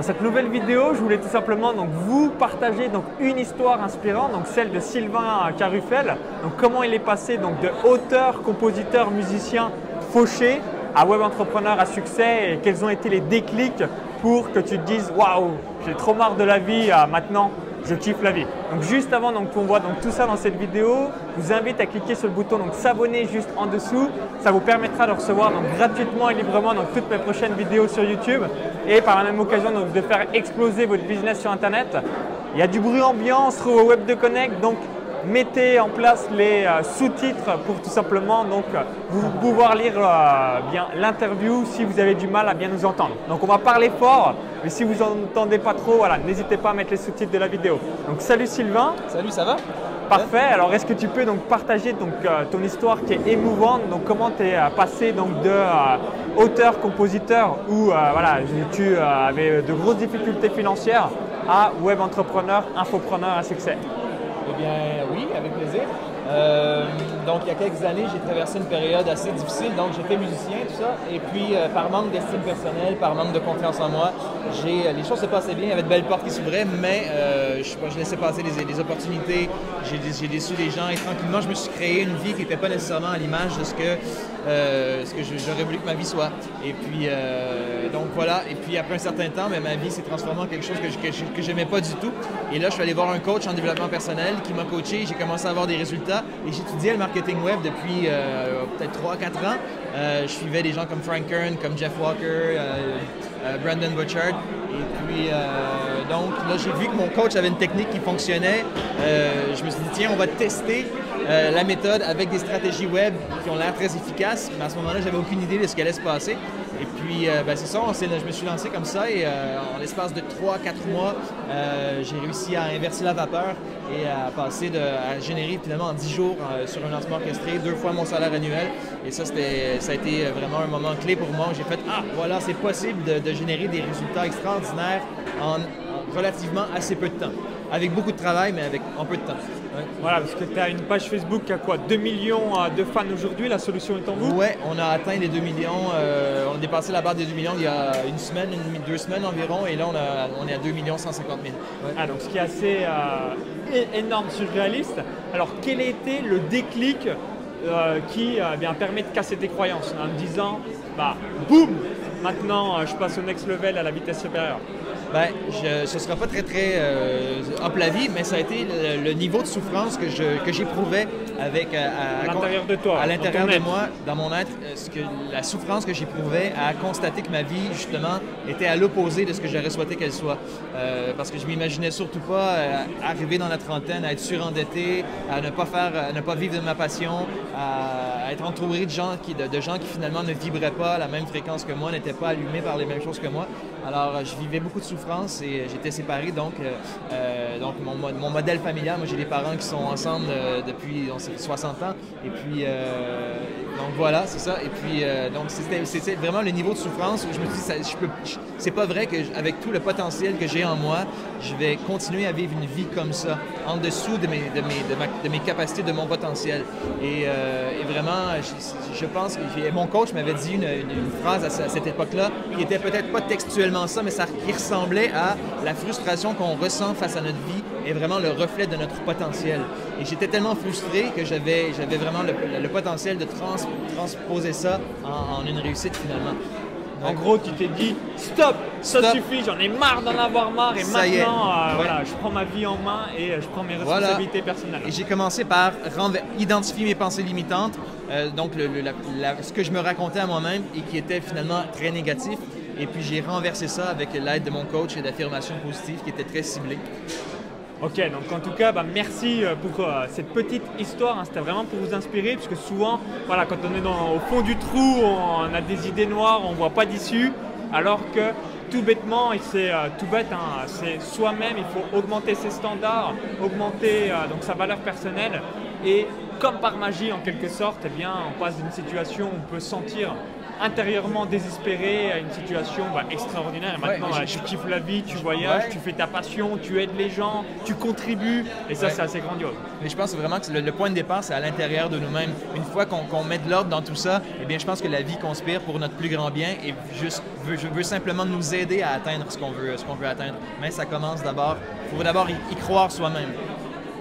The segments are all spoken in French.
Dans cette nouvelle vidéo, je voulais tout simplement donc, vous partager donc, une histoire inspirante, donc celle de Sylvain Carufel. Donc, comment il est passé donc, de auteur, compositeur, musicien fauché à web entrepreneur à succès et quels ont été les déclics pour que tu te dises waouh, j'ai trop marre de la vie, maintenant je kiffe la vie. Donc juste avant qu'on voit donc, tout ça dans cette vidéo, je vous invite à cliquer sur le bouton donc s'abonner juste en dessous. Ça vous permettra de recevoir gratuitement et librement donc, toutes mes prochaines vidéos sur YouTube et par la même occasion donc, de faire exploser votre business sur Internet. Il y a du bruit ambiant, on se trouve au Web de Connect, donc mettez en place les euh, sous-titres pour tout simplement donc, vous pouvoir lire euh, bien l'interview si vous avez du mal à bien nous entendre. Donc on va parler fort, mais si vous n'entendez pas trop, voilà, n'hésitez pas à mettre les sous-titres de la vidéo. Donc salut Sylvain. Salut, ça va? Parfait. Alors, est-ce que tu peux donc partager donc, euh, ton histoire qui est émouvante Donc, comment tu es passé donc, de auteur, compositeur où voilà, tu avais de grosses difficultés financières à web entrepreneur, infopreneur à succès? Eh bien, oui, avec plaisir. Euh, donc, il y a quelques années, j'ai traversé une période assez difficile. Donc, j'étais musicien, tout ça. Et puis, euh, par manque d'estime personnelle, par manque de confiance en moi, euh, les choses se passaient bien. Il y avait de belles portes qui s'ouvraient, mais je, laissais passer les, opportunités. J'ai, déçu les gens. Et tranquillement, je me suis créé une vie qui n'était pas nécessairement à l'image de ce que, j'aurais voulu que ma vie soit. Et puis, donc voilà. Et puis, après un certain temps, mais ma vie s'est transformée en quelque chose que, je, n'aimais pas du tout. Et là, je suis allé voir un coach en développement personnel qui m'a coaché. J'ai commencé à avoir des résultats et j'étudiais le marketing web depuis euh, peut-être 3-4 ans. Euh, je suivais des gens comme Frank Kern, comme Jeff Walker, euh, Brandon Butchard. Et puis, donc là, j'ai vu que mon coach avait une technique qui fonctionnait. je me suis dit, tiens, on va tester la méthode avec des stratégies web qui ont l'air très efficaces. Mais à ce moment-là, j'avais aucune idée de ce qui allait se passer. Et puis, euh, ben, c'est ça, je me suis lancé comme ça et euh, en l'espace de 3-4 mois, euh, j'ai réussi à inverser la vapeur et à passer de, à générer finalement en 10 jours sur un lancement orchestré deux fois mon salaire annuel. Et ça, ça a été vraiment un moment clé pour moi. J'ai fait, ah, voilà, c'est possible de, générer des résultats extraordinaires en relativement assez peu de temps avec beaucoup de travail, mais avec un peu de temps. Voilà, parce que tu as une page Facebook qui a quoi? 2 millions euh, de fans aujourd'hui, la solution est en vous? Ouais, on a atteint les 2 millions, euh, on a dépassé la barre des 2 millions il y a une semaine, une, deux semaines environ, et là on, a, on est à 2 millions 150 000. Ah, donc ce qui est assez euh, énorme, surréaliste. Alors quel était le déclic qui bien, permet de casser tes croyances en me disant, bah, boum, maintenant je passe au next level à la vitesse supérieure ben, je, ce ne sera pas très, très euh, hop la vie, mais ça a été le, niveau de souffrance que, je, que j'éprouvais avec, euh, à, l'intérieur de toi. À l'intérieur de moi, dans mon être, euh, ce que, la souffrance que j'éprouvais à constater que ma vie, justement, était à l'opposé de ce que j'aurais souhaité qu'elle soit. Euh, parce que je m'imaginais surtout pas arriver dans la trentaine, à être surendetté, à ne pas faire, à ne pas vivre de ma passion, à, être entouré de gens, qui, de, gens qui finalement ne vibraient pas à la même fréquence que moi, n'étaient pas allumés par les mêmes choses que moi. Alors, je vivais beaucoup de souffrance et j'étais séparé, donc, donc mon, mon, modèle familial, moi j'ai des parents qui sont ensemble depuis 60 ans. Et puis, euh, donc voilà, c'est ça. Et puis, euh, donc c'était vraiment le niveau de souffrance où je me suis dit, c'est pas vrai qu'avec tout le potentiel que j'ai en moi, je vais continuer à vivre une vie comme ça, en dessous de mes capacités, de mon potentiel. Et, euh, vraiment, je, pense que mon coach m'avait dit une, phrase à, cette époque-là qui était peut-être pas textuellement ça, mais ça qui ressemblait à la frustration qu'on ressent face à notre vie est vraiment le reflet de notre potentiel. Et j'étais tellement frustré que j'avais, j'avais vraiment le, potentiel de transposer ça en, une réussite finalement. En gros, tu t'es dit stop, ça suffit, j'en ai marre d'en avoir marre et maintenant, euh, voilà, je prends ma vie en main et euh, je prends mes responsabilités personnelles. Et j'ai commencé par identifier mes pensées limitantes, euh, donc ce que je me racontais à moi-même et qui était finalement très négatif. Et puis j'ai renversé ça avec l'aide de mon coach et d'affirmations positives qui étaient très ciblées. Ok, donc en tout cas, bah, merci euh, pour euh, cette petite histoire. Hein. C'était vraiment pour vous inspirer, puisque souvent, voilà, quand on est dans, au fond du trou, on a des idées noires, on ne voit pas d'issue, alors que tout bêtement, et c'est euh, tout bête, hein, c'est soi-même, il faut augmenter ses standards, augmenter donc sa valeur personnelle, et comme par magie en quelque sorte, eh bien, on passe d'une situation où on peut sentir intérieurement désespéré à une situation bah, extraordinaire. Et maintenant, Ouais, j'ai- tu kiffes la vie, tu voyages, Ouais. tu fais ta passion, tu aides les gens, tu contribues. Et ça, Ouais. c'est assez grandiose. Mais je pense vraiment que le, le point de départ, c'est à l'intérieur de nous-mêmes. Une fois qu'on qu'on met de l'ordre dans tout ça, eh bien, je pense que la vie conspire pour notre plus grand bien et juste veut, je veux simplement nous aider à atteindre ce qu'on veut, ce qu'on veut atteindre. Mais ça commence d'abord, il faut d'abord y, y croire soi-même.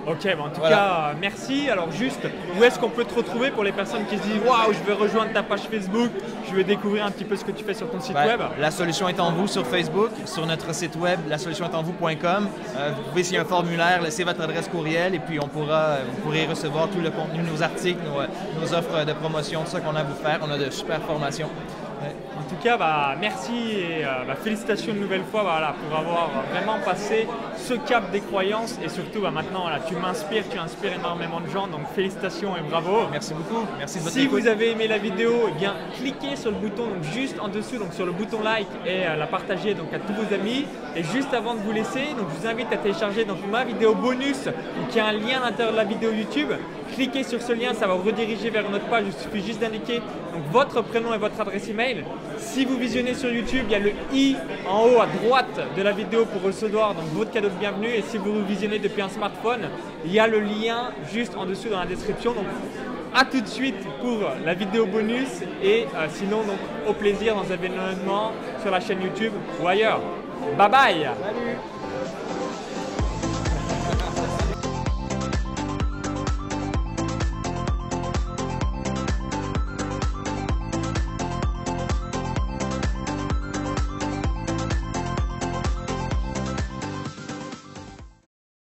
Ok, bah en tout Voilà. cas, euh, merci. Alors juste, où est-ce qu'on peut te retrouver pour les personnes qui se disent Waouh, je vais rejoindre ta page Facebook, je vais découvrir un petit peu ce que tu fais sur ton site Ben, web? La solution est en vous sur Facebook, sur notre site web, la solution est en vous.com. Euh, vous pouvez, a un formulaire, laisser votre adresse courriel et puis on pourra, euh, vous pourrez recevoir tout le contenu, nos articles, nos, nos offres de promotion, tout ça qu'on a à vous faire. On a de super formations. Ouais. En tout cas, bah, merci et euh, bah, félicitations une nouvelle fois voilà, pour avoir vraiment passé ce cap des croyances et surtout bah, maintenant voilà, tu m'inspires, tu inspires énormément de gens donc félicitations et bravo. Merci beaucoup. Merci de votre Si écoute. vous avez aimé la vidéo, eh bien cliquez sur le bouton donc juste en dessous, donc sur le bouton like et euh, la partager donc à tous vos amis. Et juste avant de vous laisser, donc je vous invite à télécharger donc ma vidéo bonus, donc il y a un lien à l'intérieur de la vidéo YouTube. Cliquez sur ce lien, ça va vous rediriger vers notre page. Il suffit juste d'indiquer votre prénom et votre adresse email. Si vous visionnez sur YouTube, il y a le i en haut à droite de la vidéo pour recevoir donc votre cadeau de bienvenue. Et si vous visionnez depuis un smartphone, il y a le lien juste en dessous dans la description. Donc à tout de suite pour la vidéo bonus et euh, sinon donc au plaisir dans un événement sur la chaîne YouTube ou ailleurs. Bye bye Salut.